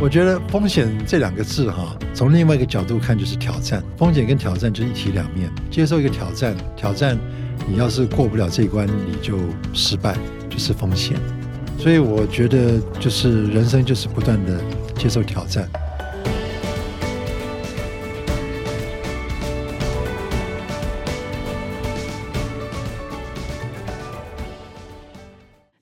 我觉得风险这两个字哈，从另外一个角度看就是挑战。风险跟挑战就是一体两面。接受一个挑战，挑战你要是过不了这一关，你就失败，就是风险。所以我觉得就是人生就是不断的接受挑战。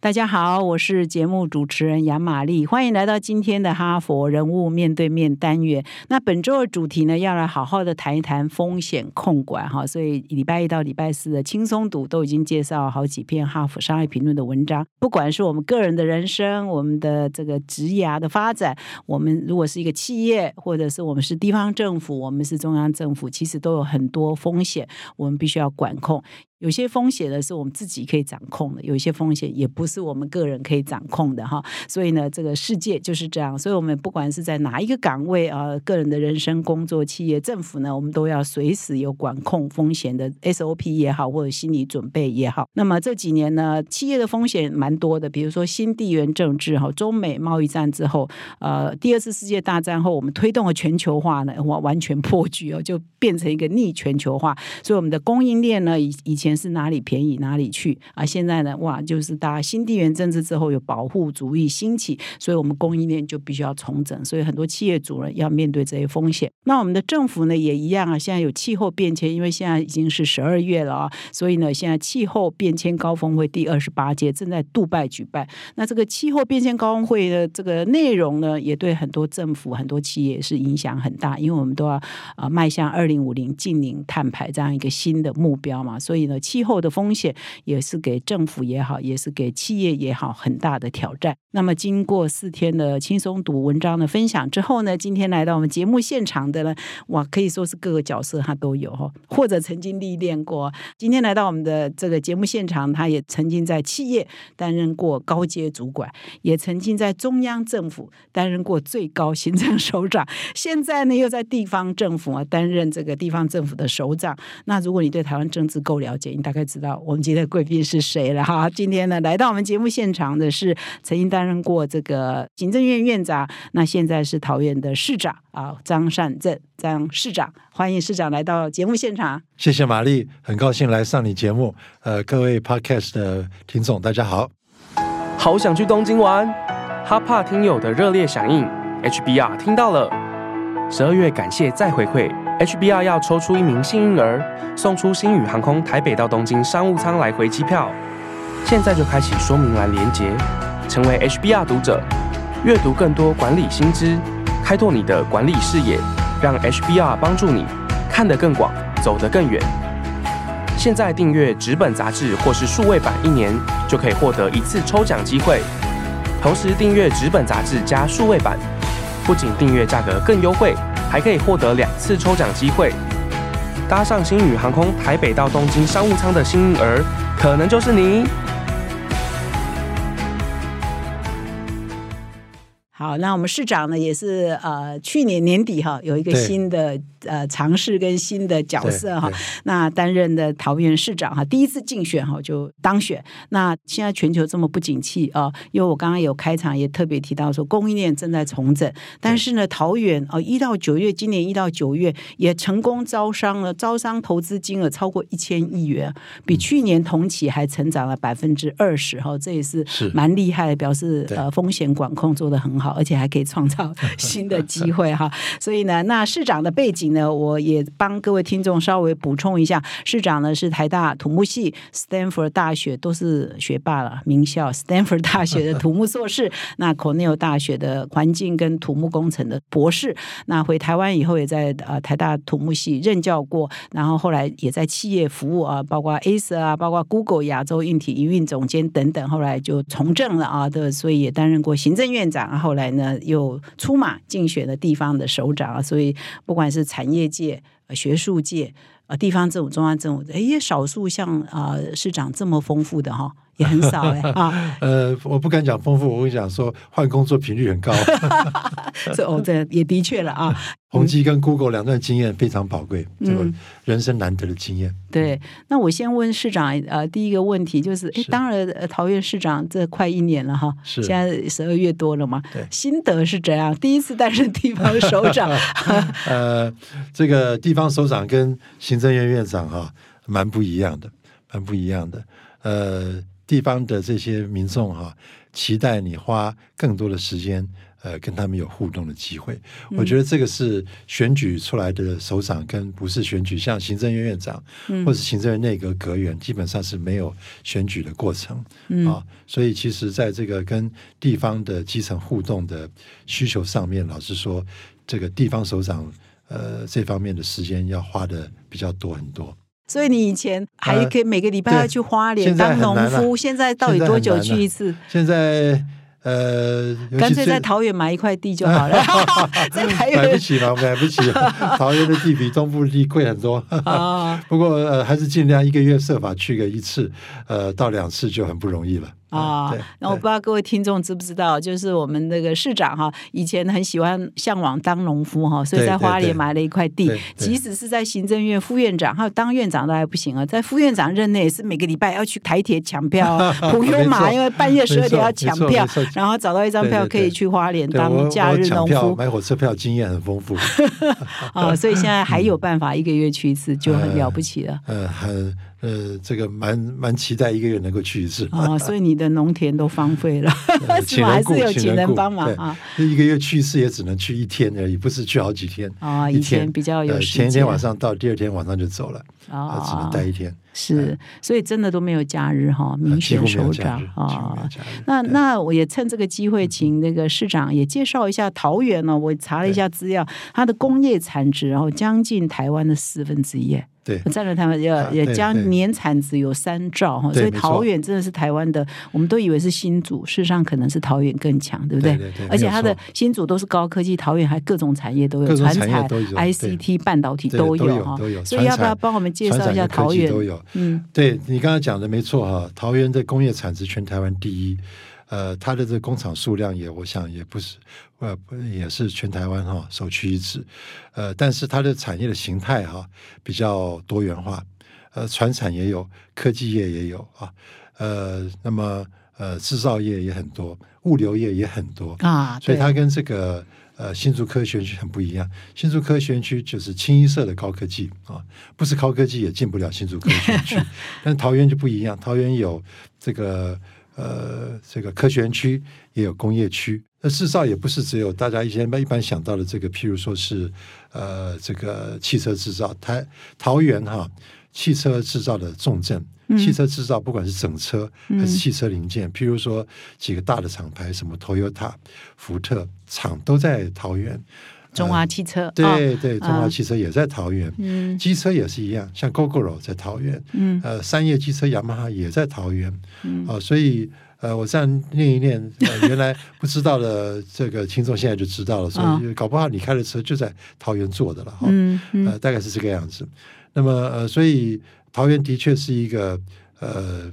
大家好，我是节目主持人杨玛丽，欢迎来到今天的哈佛人物面对面单元。那本周的主题呢，要来好好的谈一谈风险控管哈。所以礼拜一到礼拜四的轻松读都已经介绍好几篇哈佛商业评论的文章。不管是我们个人的人生，我们的这个职涯的发展，我们如果是一个企业，或者是我们是地方政府，我们是中央政府，其实都有很多风险，我们必须要管控。有些风险呢是我们自己可以掌控的，有一些风险也不是我们个人可以掌控的哈。所以呢，这个世界就是这样。所以我们不管是在哪一个岗位啊，个人的人生、工作、企业、政府呢，我们都要随时有管控风险的 SOP 也好，或者心理准备也好。那么这几年呢，企业的风险蛮多的，比如说新地缘政治哈，中美贸易战之后，呃，第二次世界大战后，我们推动了全球化呢，完完全破局哦，就变成一个逆全球化。所以我们的供应链呢，以以前。是哪里便宜哪里去啊！现在呢，哇，就是大家新地缘政治之后有保护主义兴起，所以我们供应链就必须要重整，所以很多企业主呢要面对这些风险。那我们的政府呢也一样啊，现在有气候变迁，因为现在已经是十二月了啊，所以呢，现在气候变迁高峰会第二十八届正在杜拜举办。那这个气候变迁高峰会的这个内容呢，也对很多政府、很多企业是影响很大，因为我们都要啊迈向二零五零净零碳排这样一个新的目标嘛，所以呢。气候的风险也是给政府也好，也是给企业也好很大的挑战。那么，经过四天的轻松读文章的分享之后呢，今天来到我们节目现场的呢，哇，可以说是各个角色他都有哈，或者曾经历练过。今天来到我们的这个节目现场，他也曾经在企业担任过高阶主管，也曾经在中央政府担任过最高行政首长，现在呢又在地方政府啊担任这个地方政府的首长。那如果你对台湾政治够了解，你大概知道我们今天的贵宾是谁了哈。今天呢来到我们节目现场的是曾经担担任过这个行政院院长，那现在是桃园的市长啊，张善政张市长，欢迎市长来到节目现场。谢谢玛丽，很高兴来上你节目。呃，各位 Podcast 的听众，大家好。好想去东京玩，哈帕听友的热烈响应，HBR 听到了。十二月感谢再回馈，HBR 要抽出一名幸运儿，送出星宇航空台北到东京商务舱来回机票。现在就开启说明栏连接，成为 HBR 读者，阅读更多管理新知，开拓你的管理视野，让 HBR 帮助你看得更广，走得更远。现在订阅纸本杂志或是数位版一年，就可以获得一次抽奖机会。同时订阅纸本杂志加数位版，不仅订阅价格更优惠，还可以获得两次抽奖机会。搭上星宇航空台北到东京商务舱的幸运儿，可能就是你。好，那我们市长呢，也是呃，去年年底哈，有一个新的。呃，尝试跟新的角色哈，那担任的桃园市长哈，第一次竞选哈就当选。那现在全球这么不景气啊，因为我刚刚有开场也特别提到说，供应链正在重整，但是呢，桃园哦，一到九月，今年一到九月也成功招商了，招商投资金额超过一千亿元，比去年同期还成长了百分之二十哈，这也是蛮厉害的，表示呃风险管控做得很好，而且还可以创造 新的机会哈。所以呢，那市长的背景。呢，我也帮各位听众稍微补充一下，市长呢是台大土木系，Stanford 大学都是学霸了，名校 Stanford 大学的土木硕士，那 Cornell 大学的环境跟土木工程的博士，那回台湾以后也在呃台大土木系任教过，然后后来也在企业服务啊，包括 Acer 啊，包括 Google 亚洲硬体营运总监等等，后来就从政了啊对，所以也担任过行政院长，后来来呢又出马竞选了地方的首长啊，所以不管是产业界、学术界、呃，地方政府、中央政府，哎，也少数像啊市长这么丰富的哈。也很少哎 啊，呃，我不敢讲丰富，我会讲说换工作频率很高。这哦，这也的确了啊。宏基跟 Google 两段经验非常宝贵，这个嗯人生难得的经验。对，那我先问市长，呃，第一个问题就是，哎，是当然呃桃园市长这快一年了哈，是现在十二月多了嘛，对心得是怎样？第一次担任地方首长，呃，这个地方首长跟行政院院长哈、蛮不一样的，蛮不一样的。呃，地方的这些民众哈、期待你花更多的时间，呃，跟他们有互动的机会。我觉得这个是选举出来的首长跟不是选举，像行政院院长、或是行政院内阁阁员，基本上是没有选举的过程。嗯啊，所以其实在这个跟地方的基层互动的需求上面，老实说，这个地方首长呃这方面的时间要花的比较多很多。所以你以前还可以每个礼拜要去花莲当农夫，现在到底多久去一次？现在呃，干脆在桃园买一块地就好了，在台买不起嘛，买不起，桃园的地比东部地贵很多。啊 不过呃，还是尽量一个月设法去个一次，呃，到两次就很不容易了。啊，那我不知道各位听众知不知道，就是我们那个市长哈，以前很喜欢向往当农夫哈，所以在花莲买了一块地即使是在行政院副院长，还有当院长都还不行啊，在副院长任内也是每个礼拜要去台铁抢票啊，普 悠没玛，错因为半夜十二点要抢票然后找到一张票可以去花莲当假日农夫。买火车票经验很丰富。啊，所以现在还有办法 一个月去一次，就很了不起了。呃，很呃，这个蛮蛮期待一个月能够去一次。啊，所以你的农田都荒废了，请人雇是有请人帮忙啊？一个月去一次也只能去一天而已，不是去好几天。啊，以一天前比较有呃，前一天晚上到，第二天晚上就走了，啊，只能啊待一天。是，所以真的都没有假日哈，明显首长啊。那那我也趁这个机会，请那个市长也介绍一下桃园呢。我查了一下资料，它的工业产值然后将近台湾的四分之一，对占了台湾也啊对也将年产值有三兆哈，所以桃园真的是台湾的，我们都以为是新竹，事实上可能是桃园更强，对不对？对对对而且它的新竹都是高科技，桃园还各种产业都有，传产产业都有、对 ICT、半导体都有哈。所以要不要帮我们介绍一下桃园？都有。嗯，对你刚才讲的没错哈，桃园的工业产值全台湾第一，呃，它的这个工厂数量也，我想也不是，呃，不也是全台湾哈首屈一指，呃，但是它的产业的形态哈比较多元化，呃，船产也有，科技业也有啊，呃，那么呃，制造业也很多，物流业也很多，啊，所以它跟这个呃新竹科学园区很不一样。新竹科学园区就是清一色的高科技啊，不是高科技也进不了新竹科学园区。但桃园就不一样，桃园有这个呃这个科学园区，也有工业区。那制造也不是只有大家以前一般想到的这个，譬如说是呃这个汽车制造，台桃园哈汽车制造的重镇。汽车制造不管是整车还是汽车零件，譬如说几个大的厂牌，什么 Toyota、福特厂都在桃园。中华汽车，对、哦对，中华汽车也在桃园。嗯。机车也是一样，像 GoGoRo 在桃园，嗯。呃，三叶机车雅马哈也在桃园，嗯。啊、所以呃，我这样念一念，呃、原来不知道的这个听众现在就知道了，所以搞不好你开的车就在桃园做的了哈，嗯嗯。呃，大概是这个样子。那么呃，所以桃园的确是一个呃，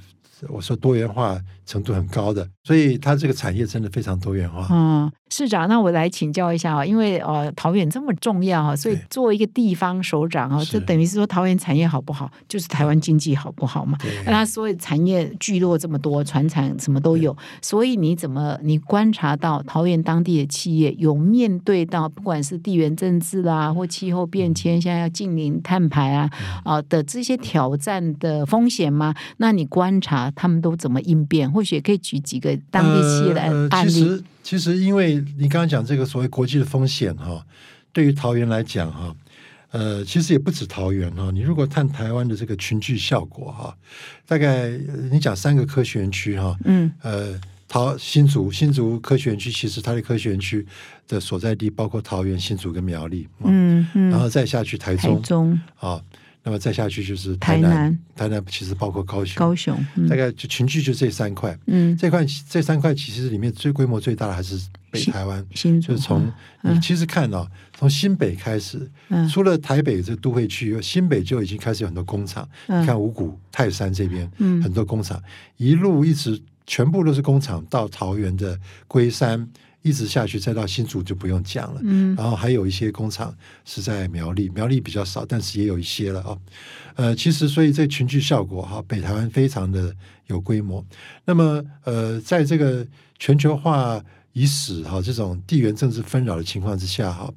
我说多元化程度很高的，所以它这个产业真的非常多元化。嗯，市长，那我来请教一下啊，因为呃桃园这么重要啊，所以对作为一个地方首长啊，是这等于是说桃园产业好不好，就是台湾经济好不好嘛？对那它所有产业聚落这么多，船产什么都有，所以你怎么你观察到桃园当地的企业有面对到不管是地缘政治啦，或气候变迁，现在要近零碳排啊啊的这些挑战的风险吗？那你观察他们都怎么应变？或许也可以举几个当地企业的案例。其实，其实因为你刚刚讲这个所谓国际的风险哈，对于桃园来讲哈，呃，其实也不止桃园哈。你如果看台湾的这个群聚效果哈，大概呃你讲三个科学园区哈，嗯呃，桃新竹新竹科学园区，其实它的科学园区的所在地包括桃园、新竹跟苗栗，嗯嗯，然后再下去台中台中中、啊，那么再下去就是台台南，台南其实包括高雄，高雄，嗯。大概就群聚就这三块。嗯，这块这三块其实里面最规模最大的还是北台湾，就是从嗯。你其实看哦，从新北开始，嗯。除了台北这都会区，新北就已经开始有很多工厂。嗯。你看五股、泰山这边，嗯。很多工厂，一路一直全部都是工厂，到桃园的龟山。一直下去，再到新竹就不用讲了。嗯然后还有一些工厂是在苗栗，苗栗比较少，但是也有一些了啊。呃，其实所以这群聚效果哈，北台湾非常的有规模。那么呃，在这个全球化已史哈这种地缘政治纷扰的情况之下哈，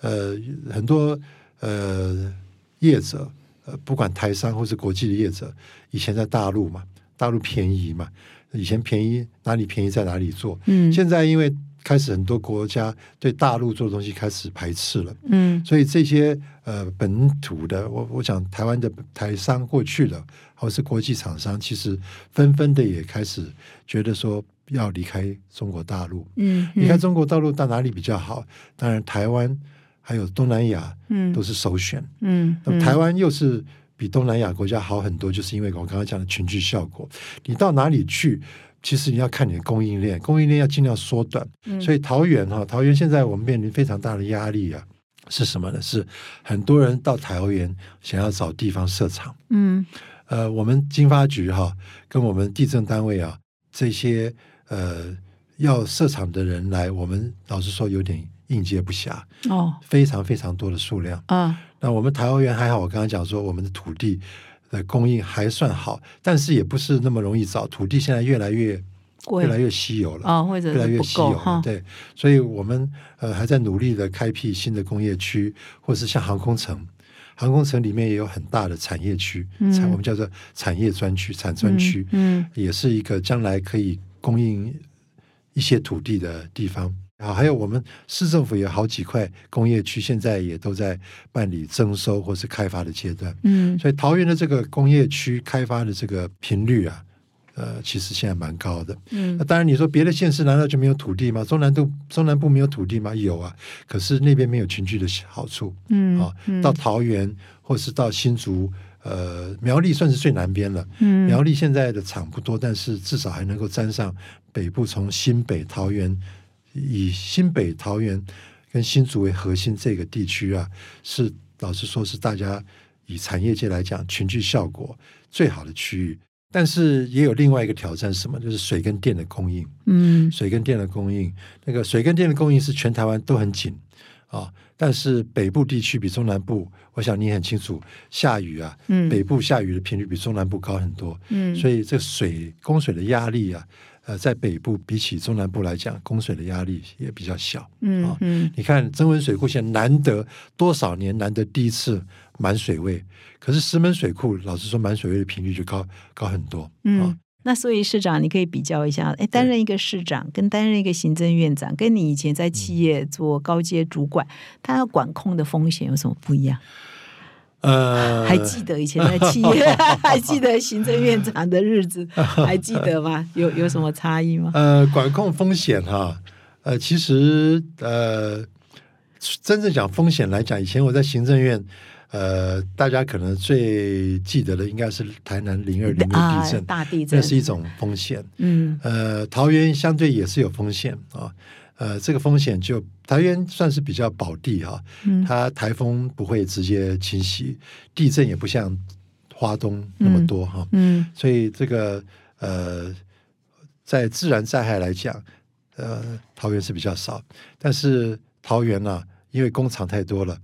呃，很多呃业者呃不管台商或是国际的业者，以前在大陆嘛，大陆便宜嘛，以前便宜哪里便宜在哪里做，嗯现在因为开始很多国家对大陆做的东西开始排斥了，嗯所以这些呃本土的，我我讲台湾的台商过去的，或是国际厂商，其实纷纷的也开始觉得说要离开中国大陆。嗯，离开中国大陆到哪里比较好？当然，台湾还有东南亚嗯都是首选。嗯那么台湾又是比东南亚国家好很多，就是因为我刚刚讲的群聚效果。你到哪里去，其实你要看你的供应链，供应链要尽量缩短。嗯所以桃园哈，桃园现在我们面临非常大的压力啊，是什么呢？是很多人到桃园想要找地方设厂。嗯呃，我们经发局哈，跟我们地震单位啊，这些呃要设厂的人来，我们老实说有点应接不暇，哦非常非常多的数量。啊那我们桃园还好，我刚刚讲说我们的土地的供应还算好，但是也不是那么容易找，土地现在越来越越来越稀有了。哦，或者越来越稀有了，对，所以我们呃还在努力的开辟新的工业区，或是像航空城，航空城里面也有很大的产业区，嗯产我们叫做产业专区、产专区，嗯也是一个将来可以供应一些土地的地方。啊，还有我们市政府有好几块工业区，现在也都在办理征收或是开发的阶段。嗯所以桃园的这个工业区开发的这个频率啊，呃，其实现在蛮高的。嗯那当然，你说别的县市难道就没有土地吗？中南部中南部没有土地吗？有啊，可是那边没有群聚的好处嗯啊。到桃园或是到新竹，呃，苗栗算是最南边了。嗯苗栗现在的厂不多，但是至少还能够沾上北部，从新北、桃园，以新北、桃园跟新竹为核心这个地区啊，是老实说是大家以产业界来讲群聚效果最好的区域。但是也有另外一个挑战，是什么？就是水跟电的供应。嗯水跟电的供应，那个水跟电的供应是全台湾都很紧啊，但是北部地区比中南部，我想你很清楚，下雨啊，嗯北部下雨的频率比中南部高很多，嗯所以这水供水的压力啊，呃，在北部比起中南部来讲，供水的压力也比较小。啊嗯嗯你看增温水库现在难得多少年难得第一次满水位，可是石门水库老实说满水位的频率就高高很多啊。嗯。那所以市长，你可以比较一下，哎，担任一个市长跟担任一个行政院长，跟你以前在企业做高阶主管，他要管控的风险有什么不一样？呃，还记得以前在企业，还记得行政院长的日子，还记得吗？有有什么差异吗？呃，管控风险哈，呃，其实呃，真正讲风险来讲，以前我在行政院，呃，大家可能最记得的应该是台南零二零六啊地震，，大地震那是一种风险。嗯呃，桃园相对也是有风险啊。呃，这个风险就桃园算是比较保地哈、嗯。它台风不会直接侵袭，地震也不像花东那么多哈、嗯。所以这个呃，在自然灾害来讲，呃，桃园是比较少，但是桃园呢、因为工厂太多了，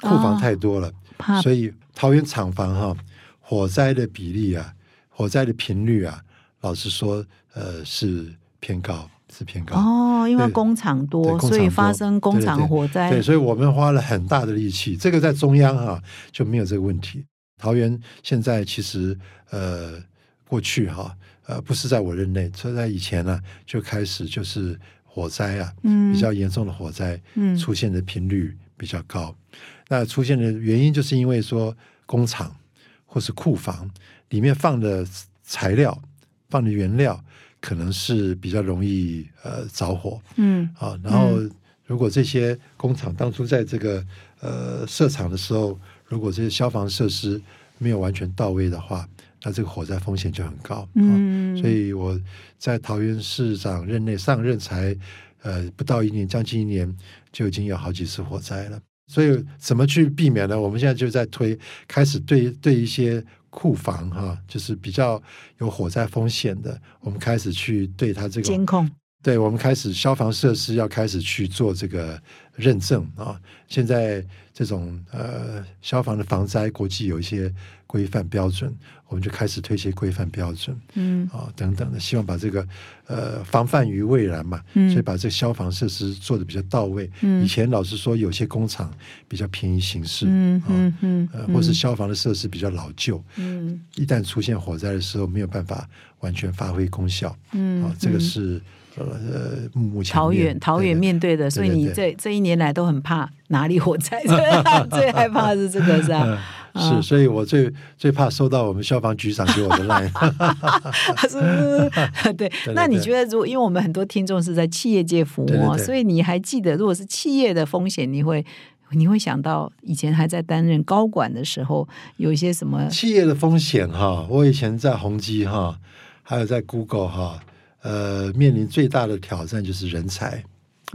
库房太多了，怕。所以桃园厂房哈、火灾的比例啊，火灾的频率啊，老实说，呃，是偏高，是偏高。哦，因为工厂对多，所以发生工厂火灾。对，所以我们花了很大的力气。这个在中央哈、就没有这个问题。桃园现在其实呃过去哈、呃不是在我任内，所以在以前呢、就开始就是火灾啊，嗯比较严重的火灾嗯出现的频率比较高。那出现的原因就是因为说工厂或是库房里面放的材料、放的原料可能是比较容易呃着火。嗯啊，然后如果这些工厂当初在这个呃设厂的时候，如果这些消防设施没有完全到位的话，那这个火灾风险就很高。啊、嗯，所以我在桃园市长任内上任才呃不到一年，将近一年就已经有好几次火灾了。所以怎么去避免呢？我们现在就在推，开始对对一些库房哈，就是比较有火灾风险的，我们开始去对它这个监控对，我们开始消防设施要开始去做这个认证啊。现在这种呃消防的防灾，国际有一些规范标准，我们就开始推一些规范标准，嗯啊等等的，希望把这个呃防范于未然嘛，嗯所以把这个消防设施做的比较到位。嗯以前老实说，有些工厂比较便宜行事，嗯啊嗯嗯呃，或是消防的设施比较老旧，嗯一旦出现火灾的时候，没有办法完全发挥功效。嗯啊，这个嗯是呃呃目前桃面园桃园对面对的，所以你对这这一年来都很怕哪里火灾，最害怕的是这个是吧？嗯是，所以我最最怕收到我们消防局长给我的 line。是，对。那你对觉得，如果因为我们很多听众是在企业界服务所以你还记得，如果是企业的风险，你会你会想到以前还在担任高管的时候，有一些什么？企业的风险哈，我以前在宏基哈，还有在 Google 哈，呃，面临最大的挑战就是人才。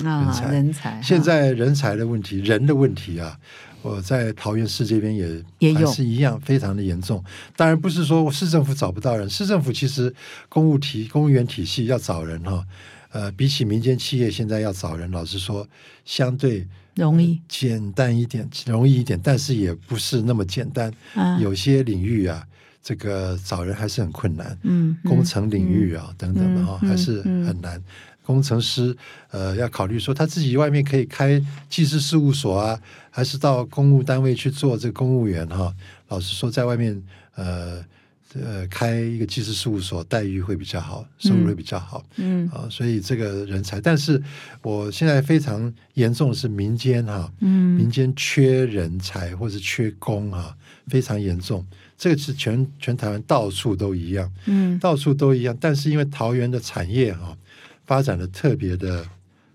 啊，才人才。现在人才的问题，人的问题啊，我在桃园市这边也也是一样，非常的严重。当然不是说市政府找不到人，市政府其实公务体公务员体系要找人哈，呃，比起民间企业现在要找人，老实说，相对容易简单一点，容易一点，但是也不是那么简单。啊，有些领域啊，这个找人还是很困难。嗯工程领域啊、等等的哈、嗯还是嗯很难。工程师呃要考虑说他自己外面可以开技师事务所啊，还是到公务单位去做这个公务员哈、老实说，在外面呃呃开一个技师事务所，待遇会比较好，收入会比较好。嗯啊，所以这个人才，但是我现在非常严重的是民间哈、嗯民间缺人才或是缺工啊，非常严重。这个是全全台湾到处都一样，嗯到处都一样。但是因为桃园的产业哈、发展的特别的，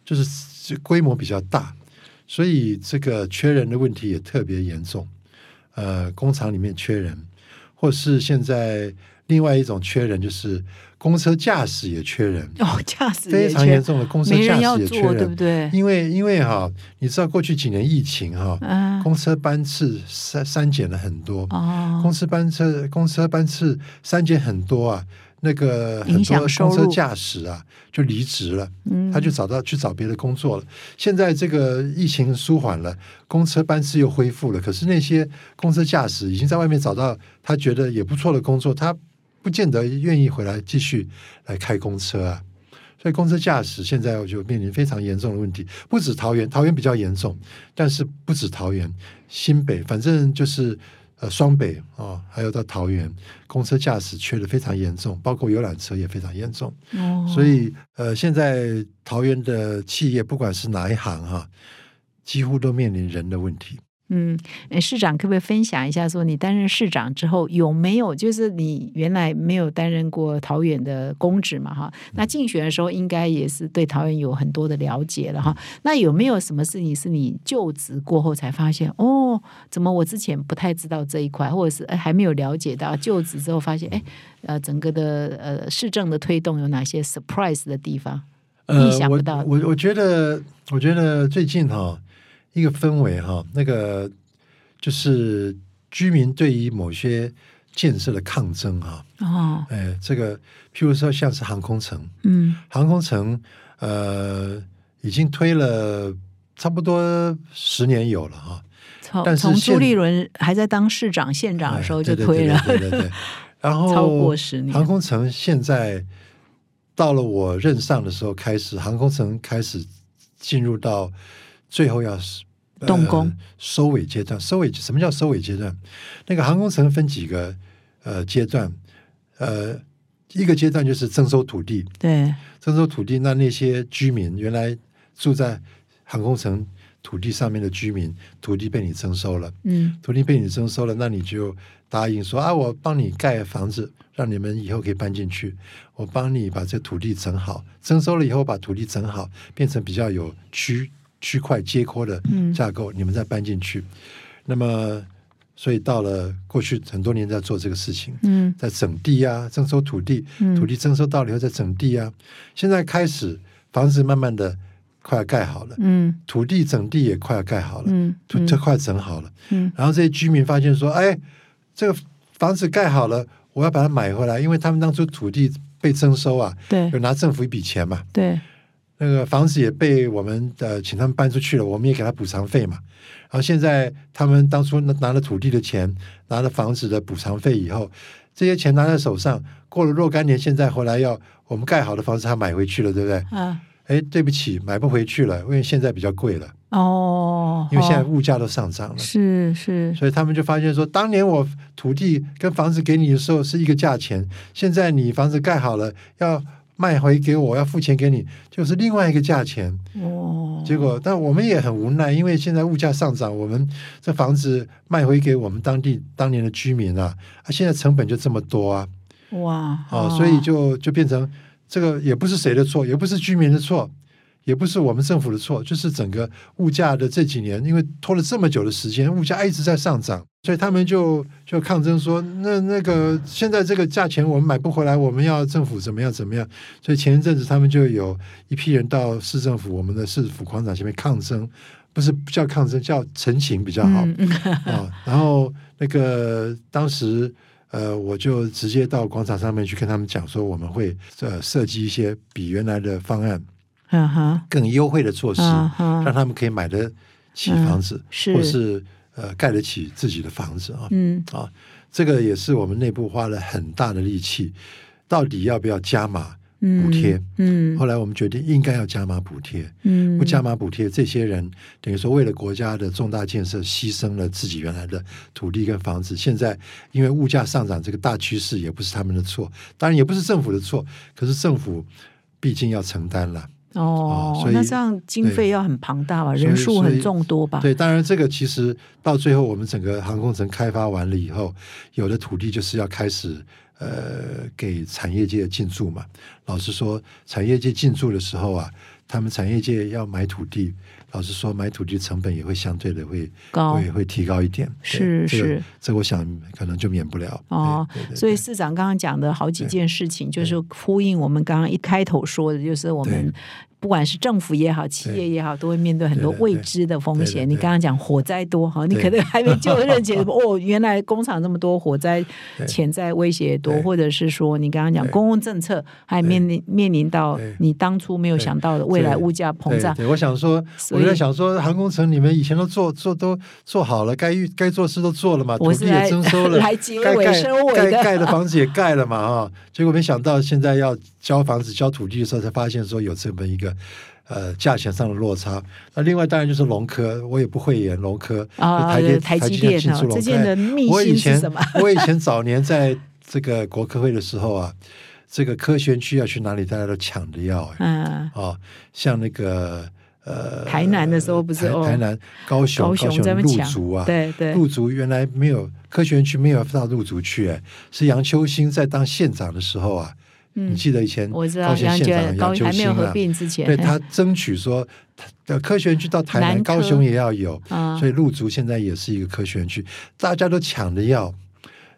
就是规模比较大，所以这个缺人的问题也特别严重。呃，工厂里面缺人，或是现在另外一种缺人，就是公车驾驶也缺人。哦，驾驶非常严重的公车驾驶也缺人，对不对？因为因为哈，你知道过去几年疫情哈，嗯公车班次删删减了很多，哦公，车班车公车班次删减很多啊，那个很多公车驾驶啊就离职了，嗯他就找到去找别的工作了。现在这个疫情舒缓了，公车班次又恢复了，可是那些公车驾驶已经在外面找到他觉得也不错的工作，他不见得愿意回来继续来开公车啊。所以公车驾驶现在就面临非常严重的问题，不止桃园，桃园比较严重，但是不止桃园，新北反正就是呃双北啊、哦，还有到桃园，公车驾驶缺的非常严重，包括游览车也非常严重。哦所以呃，现在桃园的企业不管是哪一行哈、几乎都面临人的问题。嗯，诶市长可不可以分享一下，说你担任市长之后有没有，就是你原来没有担任过桃园的公职嘛，哈？那竞选的时候应该也是对桃园有很多的了解了哈。那有没有什么事情是你就职过后才发现，哦，怎么我之前不太知道这一块，或者是还没有了解到，就职之后发现，哎，呃，整个的呃市政的推动有哪些 surprise 的地方？意想不到我我觉得，我觉得最近哈、一个氛围哈、那个就是居民对于某些建设的抗争哈、哦，哎，这个譬如说像是航空城，嗯。航空城呃已经推了差不多十年有了哈、从但是从朱立伦还在当市长、县长的时候就推了，哎对对对对对对。然后超过十年。航空城现在到了我任上的时候开始，航空城开始进入到最后要是呃动工收尾阶段。收尾什么叫收尾阶段？那个航空城分几个呃阶段，呃，一个阶段就是征收土地，对，征收土地，那那些居民原来住在航空城土地上面的居民，土地被你征收了。嗯土地被你征收了，那你就答应说啊，我帮你盖房子，让你们以后可以搬进去。我帮你把这土地整好，征收了以后把土地整好，变成比较有区区块接口的嗯。架构，你们再搬进去。那么，所以到了过去很多年在做这个事情，嗯。在整地啊，征收土地，嗯。土地征收到了以后再整地啊。现在开始房子慢慢的快要盖好了，嗯。土地整地也快要盖好了，嗯。土这快整好了。嗯。然后这些居民发现说：“哎，这个房子盖好了，我要把它买回来，因为他们当初土地被征收啊，对。有拿政府一笔钱嘛。对，那个房子也被我们呃请他们搬出去了，我们也给他补偿费嘛。然后现在他们当初拿拿了土地的钱，拿了房子的补偿费以后，这些钱拿在手上，过了若干年，现在回来要我们盖好的房子他买回去了，对不对？嗯，哎，对不起，买不回去了，因为现在比较贵了，哦，因为现在哦物价都上涨了。是是，所以他们就发现说，当年我土地跟房子给你的时候是一个价钱，现在你房子盖好了要卖回给我，要付钱给你，就是另外一个价钱。哦，结果，但我们也很无奈，因为现在物价上涨，我们这房子卖回给我们当地当年的居民啊，啊，现在成本就这么多啊，哇，啊，所以就就变成这个也不是谁的错，也不是居民的错。也不是我们政府的错，就是整个物价的这几年，因为拖了这么久的时间，物价一直在上涨，所以他们就就抗争说，那那个现在这个价钱我们买不回来，我们要政府怎么样怎么样。所以前一阵子他们就有一批人到市政府，我们的市府广场前面抗争，不是叫抗争，叫陈情比较好。啊，然后那个当时呃，我就直接到广场上面去跟他们讲说，我们会呃设计一些比原来的方案更优惠的措施，让他们可以买得起房子，或是呃盖得起自己的房子啊。嗯啊，这个也是我们内部花了很大的力气，到底要不要加码嗯，补贴？嗯后来我们决定应该要加码补贴，嗯，不加码补贴，这些人等于说为了国家的重大建设牺牲了自己原来的土地跟房子。现在因为物价上涨这个大趋势，也不是他们的错，当然也不是政府的错，可是政府毕竟要承担了。哦啊所，以那这样经费要很庞大吧？人数很众多吧？对，当然这个其实到最后，我们整个航空城开发完了以后，有的土地就是要开始呃给产业界进驻嘛。老实说，产业界进驻的时候啊，他们产业界要买土地，老实说，买土地成本也会相对的会高。会会提高一点。是是。这个我想可能就免不了。哦所以市长刚刚讲的好几件事情，就是呼应我们刚刚一开头说的，就是我们对不管是政府也好，企业也好，都会面对很多未知的风险。你刚刚讲火灾多哈，你可能还没就任解，哦，原来工厂这么多火灾潜在威胁多，或者是说你刚刚讲公共政策还面临面临到你当初没有想到的未来物价膨胀。我想说，我在想说，航空城你们以前都做做都做好了，该该做事都做了嘛，土地也征收了，来结尾收尾的。该盖的房子也盖了嘛啊，结果没想到现在要交房子、交土地的时候，才发现说有这么一个。呃，价钱上的落差。那另外当然就是农科，我也不会演农科啊就台积台积积电电啊这进驻龙我以前 我以前早年在这个国科会的时候啊，这个科学园区要去哪里，大家都抢着要哎。嗯，哦，像那个呃，台南的时候不是哦台台南、高雄、高雄在那边抢鹿竹啊，对对鹿竹原来没有科学园区没有到入竹去，哎，是杨秋兴在当县长的时候啊，嗯你记得以前我知道高雄杨县长高杨秋兴还没有合啊，并之前，对他争取说，的科学园区到台南、高雄也要有，啊。所以陆竹现在也是一个科学园区，大家都抢着要，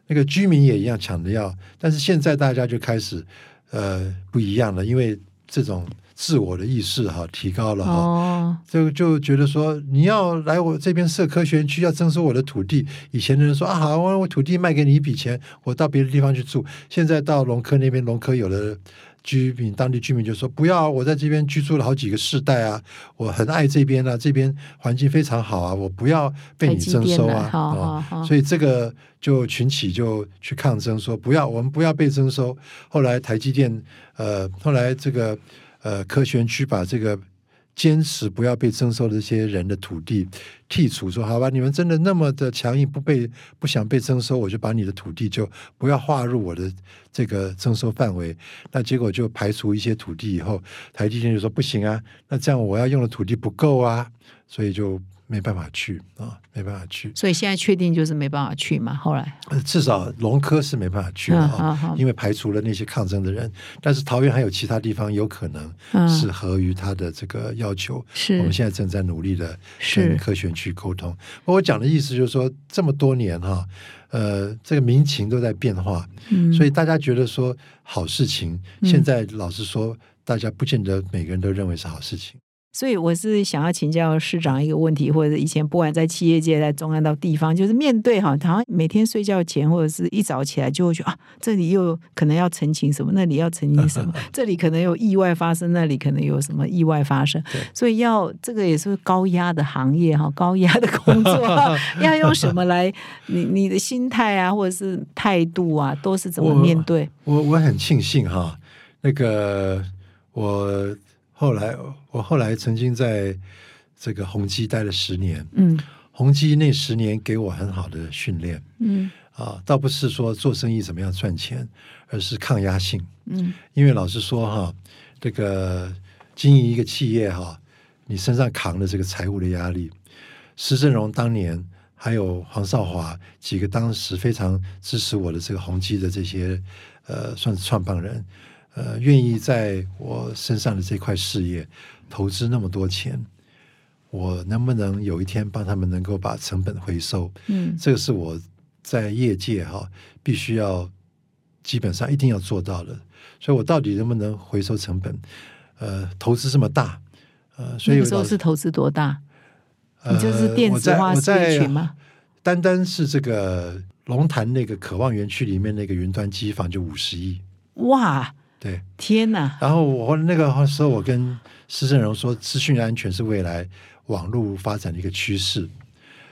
那个居民也一样抢着要，但是现在大家就开始呃不一样了，因为这种自我的意识哈提高了哈。哦，就就觉得说，你要来我这边设科学园区，要征收我的土地。以前的人说啊，好，我我土地卖给你一笔钱，我到别的地方去住。现在到龙科那边，龙科有的居民，当地居民就说不要，我在这边居住了好几个世代啊，我很爱这边啊，这边环境非常好啊，我不要被你征收啊。好好哦好，所以这个就群起就去抗争，说不要，我们不要被征收。后来台积电，呃，后来这个呃科学区把这个坚持不要被征收的这些人的土地剔除，说好吧，你们真的那么的强硬，不被不想被征收，我就把你的土地就不要划入我的这个征收范围。那结果就排除一些土地以后，台积电就说不行啊，那这样我要用的土地不够啊，所以就没办法去啊，没办法去。所以现在确定就是没办法去嘛。后来，呃至少龙科是没办法去的嗯啊、好好因为排除了那些抗争的人。但是桃园还有其他地方有可能嗯是合于他的这个要求。是我们现在正在努力的是跟科学园区沟通。我讲的意思就是说，这么多年哈、呃，这个民情都在变化，嗯，所以大家觉得说好事情，嗯现在老实说，大家不见得每个人都认为是好事情。所以我是想要请教市长一个问题，或者以前不管在企业界、在中央到地方，就是面对哈，好像每天睡觉前或者是一早起来就会觉得啊，这里又可能要澄清什么，那里要澄清什么，这里可能有意外发生，那里可能有什么意外发生，所以要这个也是高压的行业哈，高压的工作，要用什么来你你的心态啊，或者是态度啊，都是怎么面对？我我很庆幸哈，那个我。后来，我后来曾经在这个宏基待了十年。嗯，宏基那十年给我很好的训练。嗯，啊，倒不是说做生意怎么样赚钱，而是抗压性。嗯，因为老实说哈，这个经营一个企业哈，你身上扛的这个财务的压力，施正荣当年还有黄少华几个当时非常支持我的这个宏基的这些呃，算是创办人。呃，愿意在我身上的这块事业投资那么多钱，我能不能有一天帮他们能够把成本回收？嗯，这个是我在业界哈必须要基本上一定要做到的。所以我到底能不能回收成本？呃，投资这么大，呃，所以有时候是投资多大？你就是电子化社群吗？单单是这个龙潭那个渴望园区里面那个云端机房就五十亿，哇！对，天哪！然后我那个时候，我跟施正荣说，资讯安全是未来网络发展的一个趋势。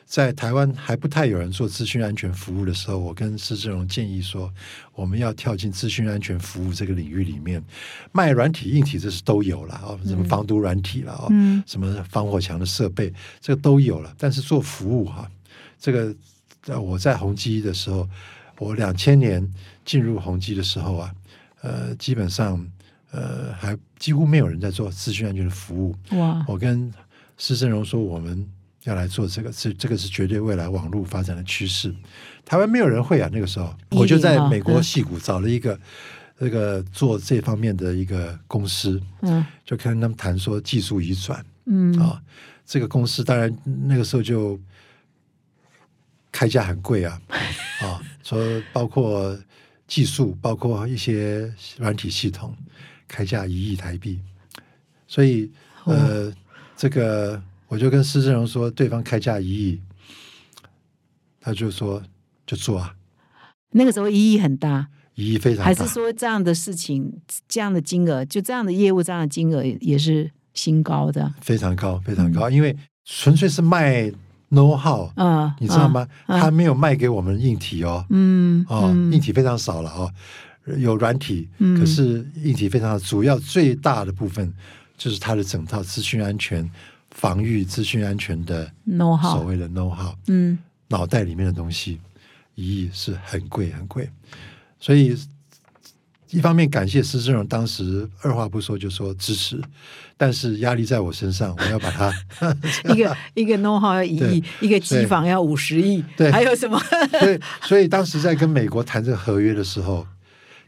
在台湾还不太有人做资讯安全服务的时候，我跟施正荣建议说，我们要跳进资讯安全服务这个领域里面，卖软体、硬体这是都有了啊，什么防毒软体了啊，什么防火墙的设备，这个都有了。但是做服务哈，这个我在宏基的时候，我两千年进入宏基的时候啊。呃，基本上，呃，还几乎没有人在做资讯安全的服务。哇！我跟施正荣说，我们要来做这个，这这个是绝对未来网络发展的趋势。台湾没有人会啊，那个时候，我就在美国戏谷找了一个那个做这方面的一个公司，嗯，就跟他们谈说技术移转，嗯啊，这个公司当然那个时候就开价很贵啊，啊，说包括。技术包括一些软体系统，开价一亿台币，所以呃，这个我就跟施正荣说，对方开价一亿，他就说就做啊。那个时候一亿很大，一亿非常，还是说这样的事情，这样的金额，就这样的业务，这样的金额也是新高的，非常高，非常高，因为纯粹是卖。Know how，嗯，你知道吗？他没有卖给我们硬体哦，嗯，哦，硬体非常少了哦，有软体，可是硬体非常主要最大的部分就是它的整套资讯安全、防御资讯安全的 know how，所谓的 know how，嗯，脑袋里面的东西，一亿是很贵很贵，所以。一方面感谢施正荣当时二话不说就说支持，但是压力在我身上，我要把它 一个一个 know how 要一亿，一个机房要五十亿，对，还有什么？所以所以当时在跟美国谈这个合约的时候，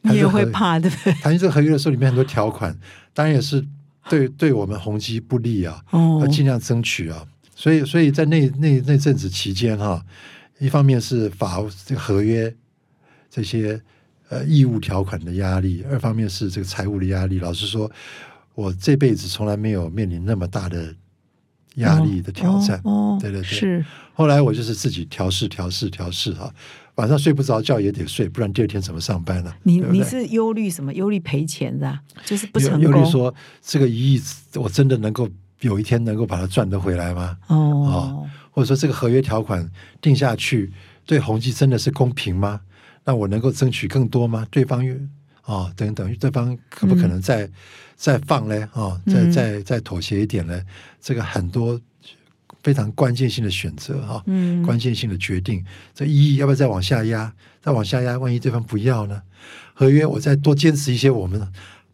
你也会怕对？谈这个合约的时候，里面很多条款，当然也是对对我们宏基不利啊，要尽量争取啊。所以所以在那那那阵子期间哈，一方面是法这个合约这些。呃，义务条款的压力，二方面是这个财务的压力。老实说，我这辈子从来没有面临那么大的压力的挑战。哦，对对对，是。后来我就是自己调试、调试、调试哈，晚上睡不着觉也得睡，不然第二天怎么上班呢？你你是忧虑什么？忧虑赔钱的，就是不成功。忧虑说这个一亿，我真的能够有一天能够把它赚得回来吗？哦，或者说这个合约条款定下去，对宏基真的是公平吗？那我能够争取更多吗？对方又啊，等等，对方可不可能再再放嘞？啊，再再再妥协一点呢？这个很多非常关键性的选择啊，关键性的决定，这一亿要不要再往下压？再往下压，万一对方不要呢？合约我再多坚持一些，我们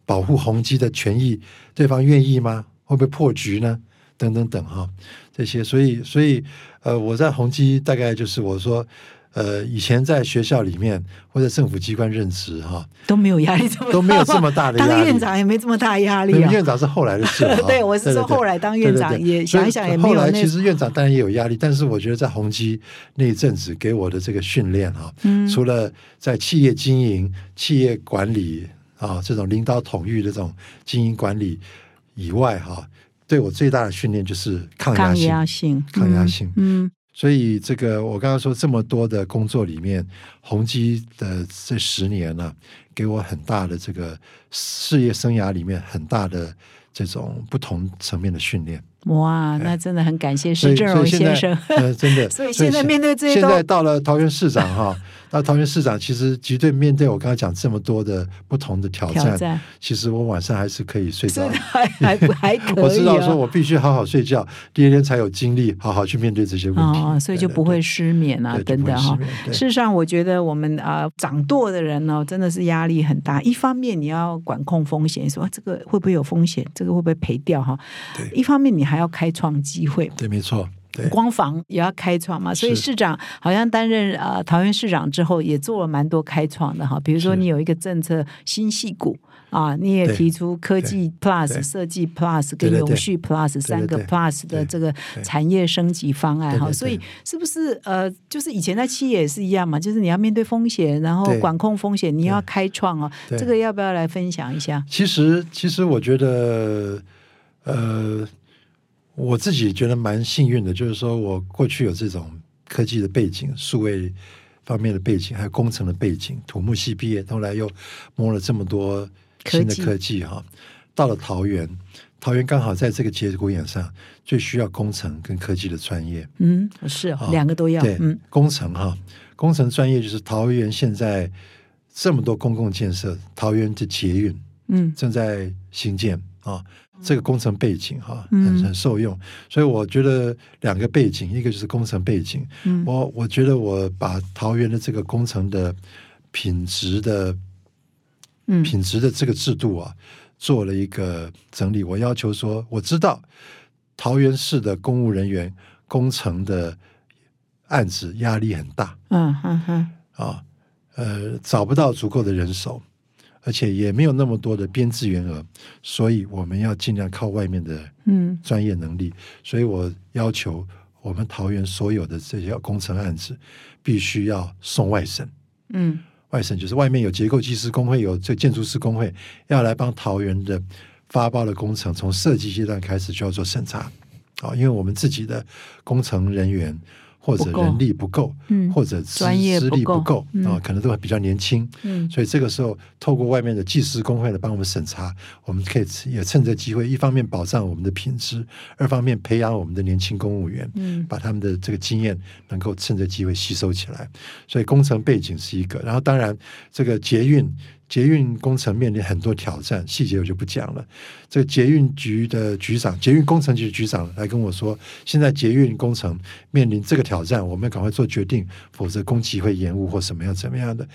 保护宏基的权益，对方愿意吗？会不会破局呢？等等等哈，这些，所以所以呃，我在宏基大概就是我说。呃，以前在学校里面或者政府机关任职哈，都没有压力这么都没有这么大的压力。当院长也没这么大压力啊。院长是后来的事。对，我是说后来当院长也想一想也没有。后来其实院长当然也有压力，但是我觉得在宏基那一阵子给我的这个训练哈，除了在企业经营、企业管理啊这种领导统御的这种经营管理以外哈，对我最大的训练就是抗压抗性。压性，抗压性嗯，所以这个我刚刚说这么多的工作里面，宏基的这十年呢、给我很大的这个事业生涯里面很大的这种不同层面的训练。嗯，哇，那真的很感谢施正荣先生。呃，真的，所以现在面对这些现在到了桃园市长哈，到桃园市长，其实绝对面对我刚才讲这么多的不同的挑战，其实我晚上还是可以睡着这。还还还 可以、啊，我知道说我必须好好睡觉，第二天才有精力好好去面对这些问题，哦，所以就不会失眠啊，等等哈事实上，我觉得我们啊、呃掌舵的人呢，真的是压力很大。一方面你要管控风险，说、啊这个会不会有风险，这个会不会赔掉哈？对一方面你还要开创机会。对，没错，对光房也要开创嘛，所以市长好像担任呃桃园市长之后，也做了蛮多开创的哈。比如说，你有一个政策新戏股啊，你也提出科技 Plus、设计 Plus 跟永续 Plus 三个 Plus 的这个产业升级方案哈。所以是不是呃，就是以前在企业也是一样嘛，就是你要面对风险，然后管控风险，你要开创哦。这个要不要来分享一下？其实，其实我觉得，呃，我自己觉得蛮幸运的，就是说我过去有这种科技的背景、数位方面的背景，还有工程的背景，土木系毕业，后来又摸了这么多新的科技哈。到了桃园，桃园刚好在这个节骨眼上，最需要工程跟科技的专业。嗯，是两个都要。对，嗯工程哈，工程专业就是桃园现在这么多公共建设，桃园的捷运嗯正在兴建啊，这个工程背景哈嗯。很很受用，所以我觉得两个背景，一个就是工程背景，嗯。我我觉得我把桃园的这个工程的品质的嗯。品质的这个制度啊，做了一个整理。我要求说，我知道桃园市的公务人员工程的案子压力很大嗯嗯嗯啊，呃，找不到足够的人手，而且也没有那么多的编制员额，所以我们要尽量靠外面的嗯专业能力。所以我要求我们桃园所有的这些工程案子必须要送外省。嗯外省就是外面有结构技师工会，有这建筑师工会，要来帮桃园的发包的工程，从设计阶段开始就要做审查。啊，因为我们自己的工程人员或者人力不够，嗯或者资专业资历不够啊，可能都比较年轻，嗯。所以这个时候透过外面的技师工会来帮我们审查，我们可以也趁这机会，一方面保障我们的品质，二方面培养我们的年轻公务员，嗯。把他们的这个经验能够趁着机会吸收起来。所以工程背景是一个，然后当然这个捷运捷运工程面临很多挑战，细节我就不讲了。这个捷运局的局长，捷运工程局的局长来跟我说，现在捷运工程面临这个挑战，我们要赶快做决定，否则工期会延误或什么样怎么样的。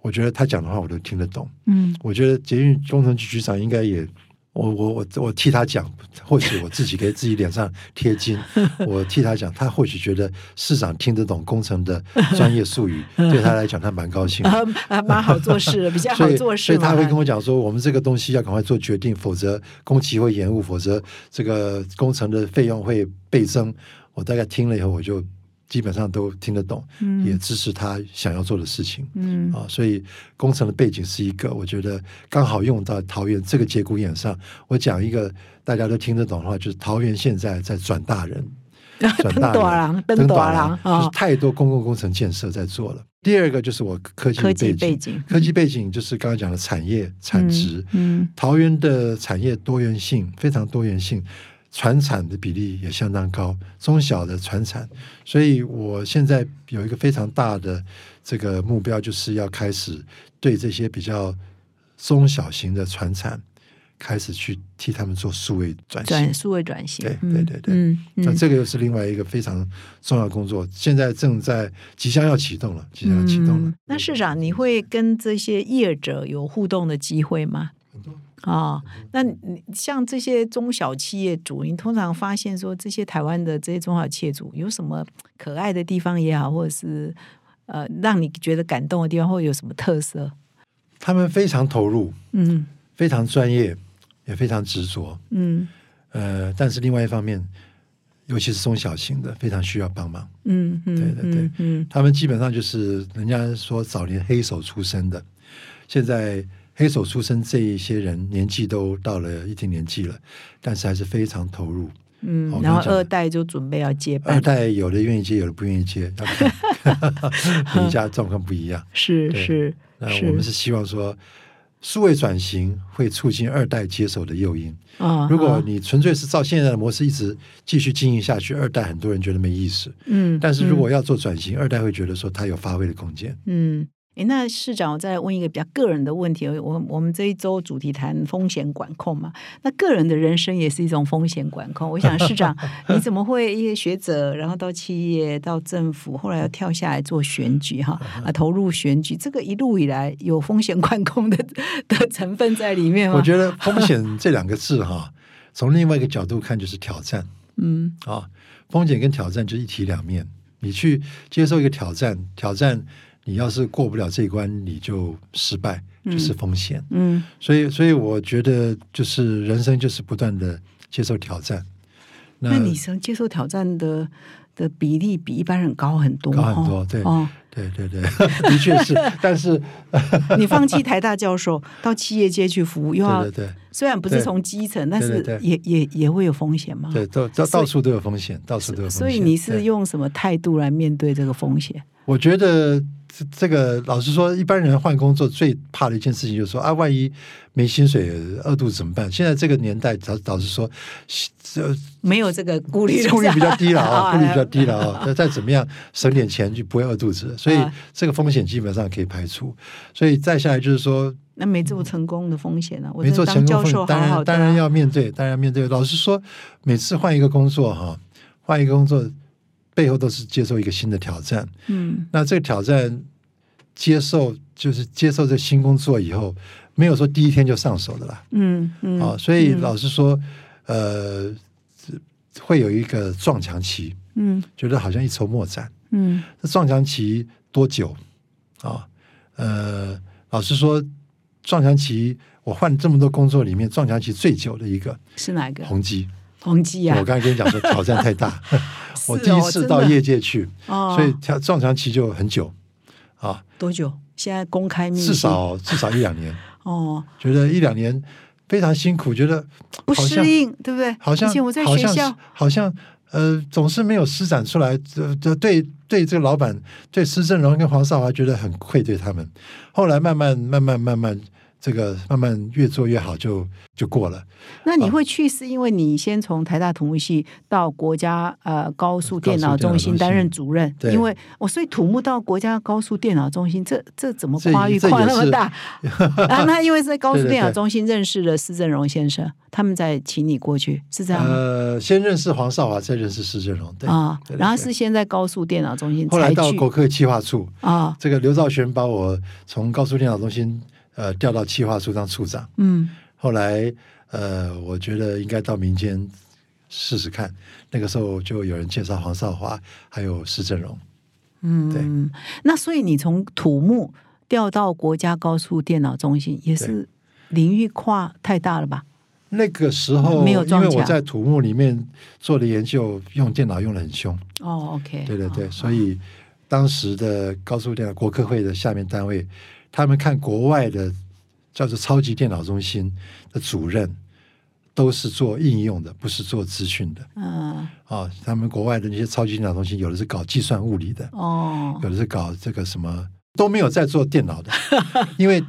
我觉得他讲的话我都听得懂。嗯我觉得捷运工程局局长应该也，我我我我替他讲，或许我自己给自己脸上贴金，我替他讲，他或许觉得市长听得懂工程的专业术语，对他来讲他蛮高兴的。蛮好做事，比较好，做事嘛。所以他会跟我讲说，我们这个东西要赶快做决定，否则工期会延误，否则这个工程的费用会倍增。我大概听了以后，我就基本上都听得懂，嗯也支持他想要做的事情。嗯啊，所以工程的背景是一个，我觉得刚好用到桃园这个节骨眼上。我讲一个大家都听得懂的话，就是桃园现在在转大人，转大人人，登大大人啊就是太多公共工程建设在做了。第二个就是我科技背景科技背景就是刚刚讲的产业产值。嗯桃园的产业多元性非常多元性，传产的比例也相当高，中小的船产，所以我现在有一个非常大的这个目标，就是要开始对这些比较中小型的船产开始去替他们做数位转型转。数位转型，对嗯对对对嗯嗯那这个又是另外一个非常重要的工作，现在正在即将要启动了，即将要启动了。嗯那市长，你会跟这些业者有互动的机会吗？啊、那你像这些中小企业主，你通常发现说，这些台湾的这些中小企业主有什么可爱的地方也好，或者是呃让你觉得感动的地方，或者有什么特色？他们非常投入，嗯。非常专业，也非常执着。嗯。呃，但是另外一方面，尤其是中小型的，非常需要帮忙。嗯嗯，对对对。嗯。他们基本上就是人家说早年黑手出身的，现在黑手出身这一些人年纪都到了一定年纪了，但是还是非常投入。嗯然后二代就准备要接二，代有的愿意接，有的不愿意接，要看每一家状况不一样。是是那是，我们是希望说，数位转型会促进二代接手的诱因。啊，如果啊你纯粹是照现在的模式一直继续经营下去，二代很多人觉得没意思。嗯，但是如果嗯要做转型，二代会觉得说他有发挥的空间。嗯。诶那市长，我再问一个比较个人的问题。我我们这一周主题谈风险管控嘛，那个人的人生也是一种风险管控。我想市长，你怎么会一些学者，然后到企业、到政府，后来要跳下来做选举哈啊，投入选举，这个一路以来有风险管控的的成分在里面吗？我觉得风险这两个字哈，从另外一个角度看就是挑战 嗯啊。风险跟挑战就是一体两面。你去接受一个挑战，挑战你要是过不了这一关，你就失败，就是风险。嗯所以，所以我觉得就是人生就是不断的接受挑战。那你生接受挑战的的比例比一般人高很多，高很多哦对哦，对对对，的确是，但是 你放弃台大教授到企业界去服务，又要对虽然不是从基层，但是也也也会有风险嘛。对，到到到处都有风险，到处都有风险。所以你是用什么态度来面对这个风险？我觉得这这个老实说，一般人换工作最怕的一件事情就是说啊，万一没薪水、饿肚子怎么办？现在这个年代，老老实说，这没有这个顾虑，顾虑比较低了啊，顾虑比较低了啊。啊。那再怎么样省点钱就不会饿肚子，所以啊这个风险基本上可以排除。所以再下来就是说，那没做成功的风险呢？我没做成功风险，当然当然要面对，当然要面对。老实说，每次换一个工作哈，换一个工作背后都是接受一个新的挑战。嗯那这个挑战接受就是接受这新工作以后，没有说第一天就上手的啦。嗯嗯啊，所以嗯老实说，呃，会有一个撞墙期，嗯觉得好像一筹莫展。嗯这撞墙期多久啊？呃，老实说，撞墙期我换这么多工作里面，撞墙期最久的一个是哪个？宏基。宏基啊我，刚才跟你讲说挑战太大，我第一次到业界去，哦。所以他撞墙期就很久啊，多久？现在公开秘密？至少 至少一两年。哦，觉得一两年非常辛苦，觉得不适应，对不对？好像我在好像学校，好像呃总是没有施展出来，这这对对这个老板对施正荣跟黄少华觉得很愧对他们，后来慢慢慢慢慢慢这个慢慢越做越好就就过了。那你会去是因为你先从台大土木系到国家呃高速电脑中心心担任主任，对。因为我所以土木到国家高速电脑中心，这这怎么跨域这也是跨那么大？啊，那因为在高速电脑中心认识了施正荣先生，他们再请你过去，是这样吗？呃，先认识黄少华，再认识施正荣，对啊，然后是先在高速电脑中心后来到国科计划处，啊，这个刘兆玄把我从高速电脑中心呃调到企划处当处长。嗯后来呃，我觉得应该到民间试试看。那个时候就有人介绍黄少华，还有施正荣。嗯，对那所以你从土木调到国家高速电脑中心，也是领域跨太大了吧？那个时候，没有撞因为我在土木里面做的研究，用电脑用的很凶。哦，OK，对对对，哦所以当时的高速电脑国科会的下面单位，他们看国外的叫做超级电脑中心的主任，都是做应用的，不是做资讯的。嗯。啊。他们国外的那些超级电脑中心，有的是搞计算物理的，哦。有的是搞这个什么，都没有在做电脑的，因为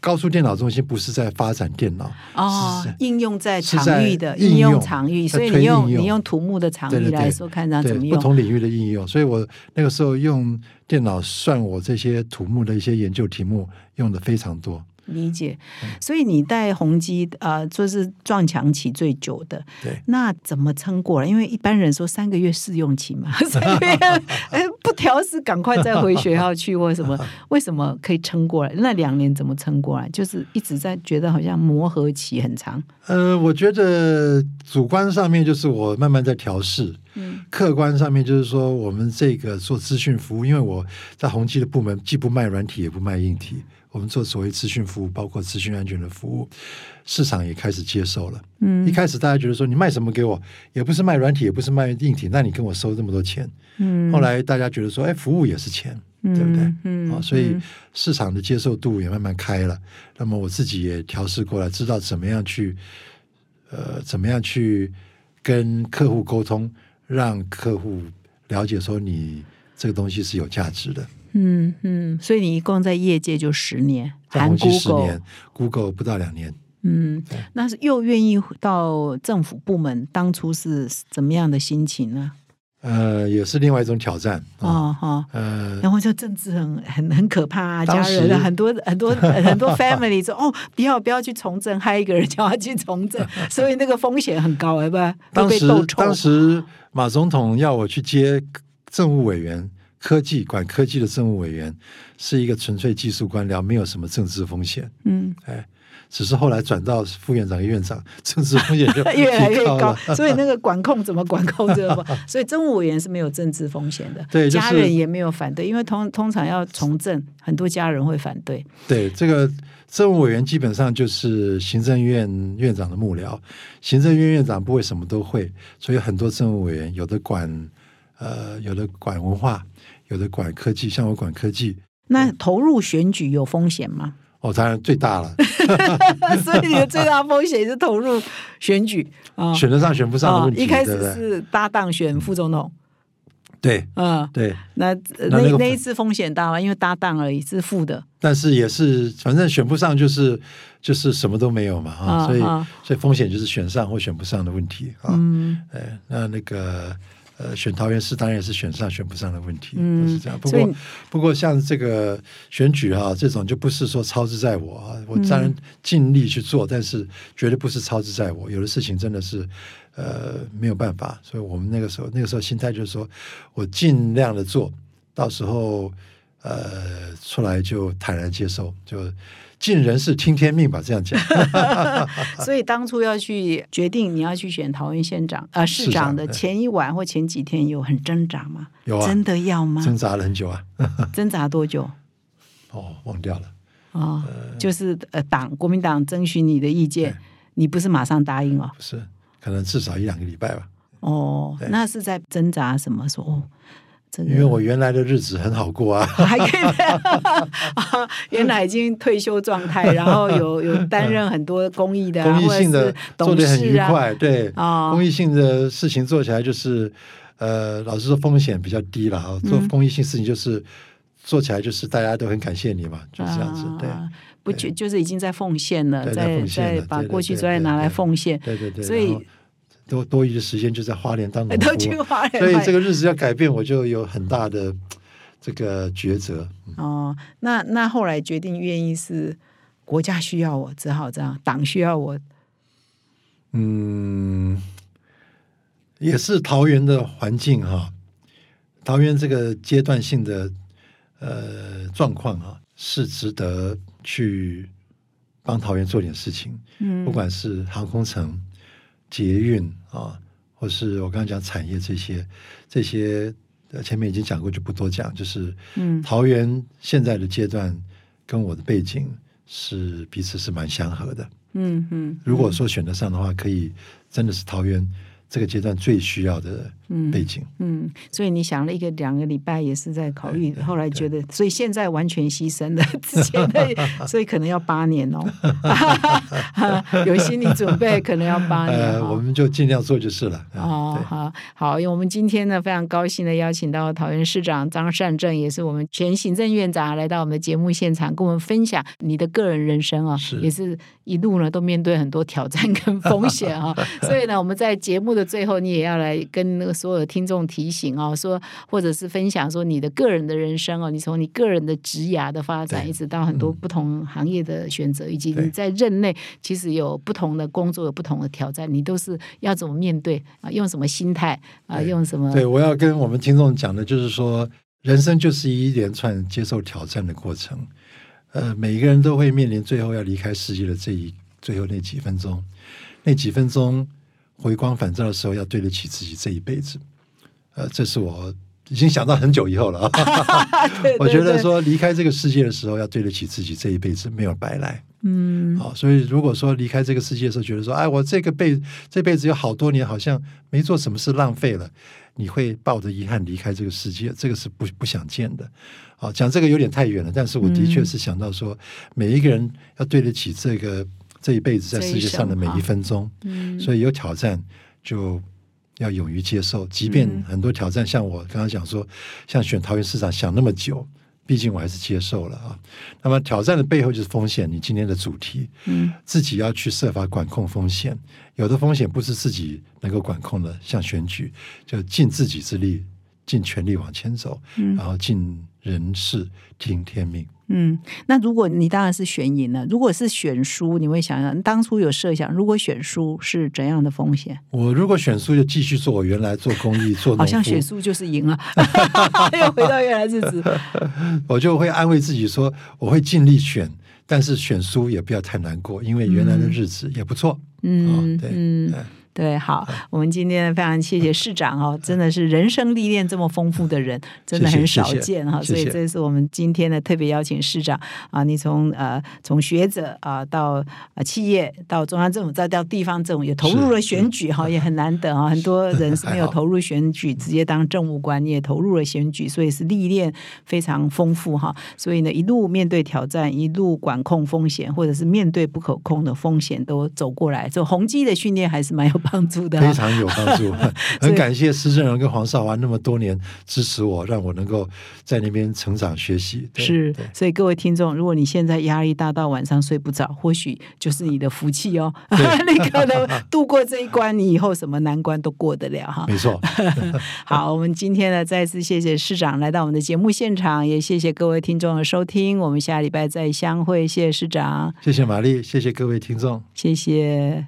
高速电脑中心不是在发展电脑，哦，应用在场域的应应用用场域，所以你用你用土木的场域来说，看它怎么用。不同领域的应用，所以我那个时候用电脑算我这些土木的一些研究题目用的非常多。理解，嗯所以你带宏基啊，就是撞墙期最久的，对，那怎么撑过来？因为一般人说三个月试用期嘛，三个月哎不调试，赶快再回学校去或什么？为什么可以撑过来？那两年怎么撑过来？就是一直在觉得好像磨合期很长。呃，我觉得主观上面就是我慢慢在调试，嗯客观上面就是说我们这个做资讯服务，因为我在宏基的部门既不卖软体也不卖硬体，我们做所谓资讯服务，包括资讯安全的服务，市场也开始接受了。嗯一开始大家觉得说你卖什么给我，也不是卖软体，也不是卖硬体，那你跟我收这么多钱。嗯后来大家觉得说，哎，服务也是钱嗯对不对？嗯啊，所以嗯市场的接受度也慢慢开了。那么我自己也调试过来，知道怎么样去，呃，怎么样去跟客户沟通，让客户了解说你这个东西是有价值的。嗯嗯，所以你一共在业界就十年，含 Google 年，Google 不到两年。嗯，那是又愿意到政府部门，当初是怎么样的心情呢？呃，也是另外一种挑战啊。哦哈。呃，然后就政治很很很可怕啊，家人 很多很多很多 family 说 哦，不要不要去从政，害一个人叫他去从政，所以那个风险很高，对吧？都当时。当时马总统要我去接政务委员，科技管科技的政务委员，是一个纯粹技术官僚，没有什么政治风险。嗯，哎，只是后来转到副院长、院长，政治风险就 越来越高所以那个管控怎么管控这个？所以政务委员是没有政治风险的，对就是家人也没有反对，因为通通常要从政，很多家人会反对。对，这个政务委员基本上就是行政院院长的幕僚，行政院院长不会什么都会，所以很多政务委员有的管呃，有的管文化，有的管科技，像我管科技。那投入选举有风险吗？哦，当然最大了，所以你的最大风险是投入选举啊。选得上选不上的啊问题，一开始？是搭档选副总统，对嗯，对，那呃那那一次风险大吗？因为搭档而已，是负的但是也是反正选不上就是就是什么都没有嘛啊，所以所以风险就是选上或选不上的问题啊。嗯哎，那那个呃，选桃园市当然也是选上选不上的问题，嗯都是这样。不过不过像这个选举哈、这种就不是说操之在我啊，我当嗯然尽力去做，但是绝对不是操之在我。有的事情真的是呃没有办法，所以我们那个时候那个时候心态就是说我尽量的做，到时候呃出来就坦然接受，就尽人事听天命吧，这样讲。所以当初要去决定你要去选桃园县长呃市市长长的前一晚或前几天有很挣扎吗？有啊真的要吗？挣扎了很久啊，挣扎多久？哦，忘掉了。哦，就是呃党国民党征询你的意见，你不是马上答应哦？不是，可能至少一两个礼拜吧。哦，那是在挣扎什么？说哦，这个因为我原来的日子很好过啊，还可以，啊原来已经退休状态，然后有 有担任很多公益的、啊，公益性的做的很愉快，对，哦。公益性的事情做起来就是，呃，老实说风险比较低了啊。做嗯。公益性事情就是做起来就是大家都很感谢你嘛，就是这样子，对，啊不就就是已经在奉献了，在在把过去对专业拿来奉献，对对对。所以多多余的时间就在花莲当农都花莲所以买这个日子要改变，我就有很大的这个抉择。哦，那那后来决定愿意是国家需要我，只好这样，党需要我，嗯，也是桃园的环境哈、桃园这个阶段性的呃状况啊，是值得去帮桃园做点事情。嗯不管是航空城、捷运啊，或是我刚刚讲产业这些，这些呃前面已经讲过，就不多讲。就是嗯桃园现在的阶段跟我的背景是彼此是蛮相合的。嗯嗯，如果说选得上的话，可以真的是桃园这个阶段最需要的背景。嗯，所以你想了一个两个礼拜，也是在考虑，对后来觉得，所以现在完全牺牲了 之前的，所以可能要八年哦，有心理准备，可能要八年我们就尽量做就是了。啊哦，好好，因为我们今天呢非常高兴的邀请到桃园市长张善政，也是我们前行政院长，来到我们的节目现场，跟我们分享你的个人人生啊、是。也是一路呢都面对很多挑战跟风险啊、所以呢，我们在节目的最后，你也要来跟那个所有的听众提醒哦、说或者是分享说你的个人的人生哦、你从你个人的职涯的发展，一直到很多嗯不同行业的选择，以及你在任内其实有不同的工作，有不同的挑战，你都是要怎么面对啊？用什么心态啊？用什么？对，我要跟我们听众讲的就是说，人生就是一连串接受挑战的过程。呃，每一个人都会面临最后要离开世界的这一最后那几分钟，那几分钟回光返照的时候，要对得起自己这一辈子。呃，这是我已经想到很久以后了 我觉得说离开这个世界的时候，要对得起自己这一辈子，没有白来。嗯好、所以如果说离开这个世界的时候，觉得说，哎，我这个辈这辈子有好多年好像没做什么事，浪费了，你会抱着遗憾离开这个世界，这个是不不想见的。好、讲这个有点太远了，但是我的确是想到说，每一个人要对得起这个这一辈子在世界上的每一分钟，嗯所以有挑战就。要勇于接受，即便嗯很多挑战，像我刚刚讲说，像选桃园市长想那么久，毕竟我还是接受了啊。那么挑战的背后就是风险，你今天的主题，嗯自己要去设法管控风险。有的风险不是自己能够管控的，像选举，就尽自己之力，尽全力往前走，嗯然后尽人事，听天命。嗯，那如果你当然是选赢了，如果是选输，你会想想当初有设想，如果选输是怎样的风险？我如果选输，就继续做我原来做公益、做好像，选输就是赢了，又回到原来日子。我就会安慰自己说，我会尽力选，但是选输也不要太难过，因为原来的日子也不错。嗯哦对嗯哎。对，好，我们今天非常谢谢市长哦，真的是人生历练这么丰富的人，真的很少见哈，所以这是我们今天的特别邀请市长啊，你从呃从学者啊到呃企业到中央政府再到地方政府，也投入了选举哈，也很难得啊，很多人是没有投入选举，直接当政务官，你也投入了选举，所以是历练非常丰富哈，所以呢一路面对挑战，一路管控风险，或者是面对不可控的风险都走过来，这宏基的训练还是蛮有帮助的哈。非常有帮助，很感谢施正荣跟黄少华那么多年支持我，让我能够在那边成长学习。是，所以各位听众，如果你现在压力大到晚上睡不着，或许就是你的福气哦。你可能度过这一关，你以后什么难关都过得了哈。没错，好，我们今天呢，再次谢谢市长来到我们的节目现场，也谢谢各位听众的收听。我们下礼拜再相会，谢谢市长，谢谢玛丽，谢谢各位听众。谢谢。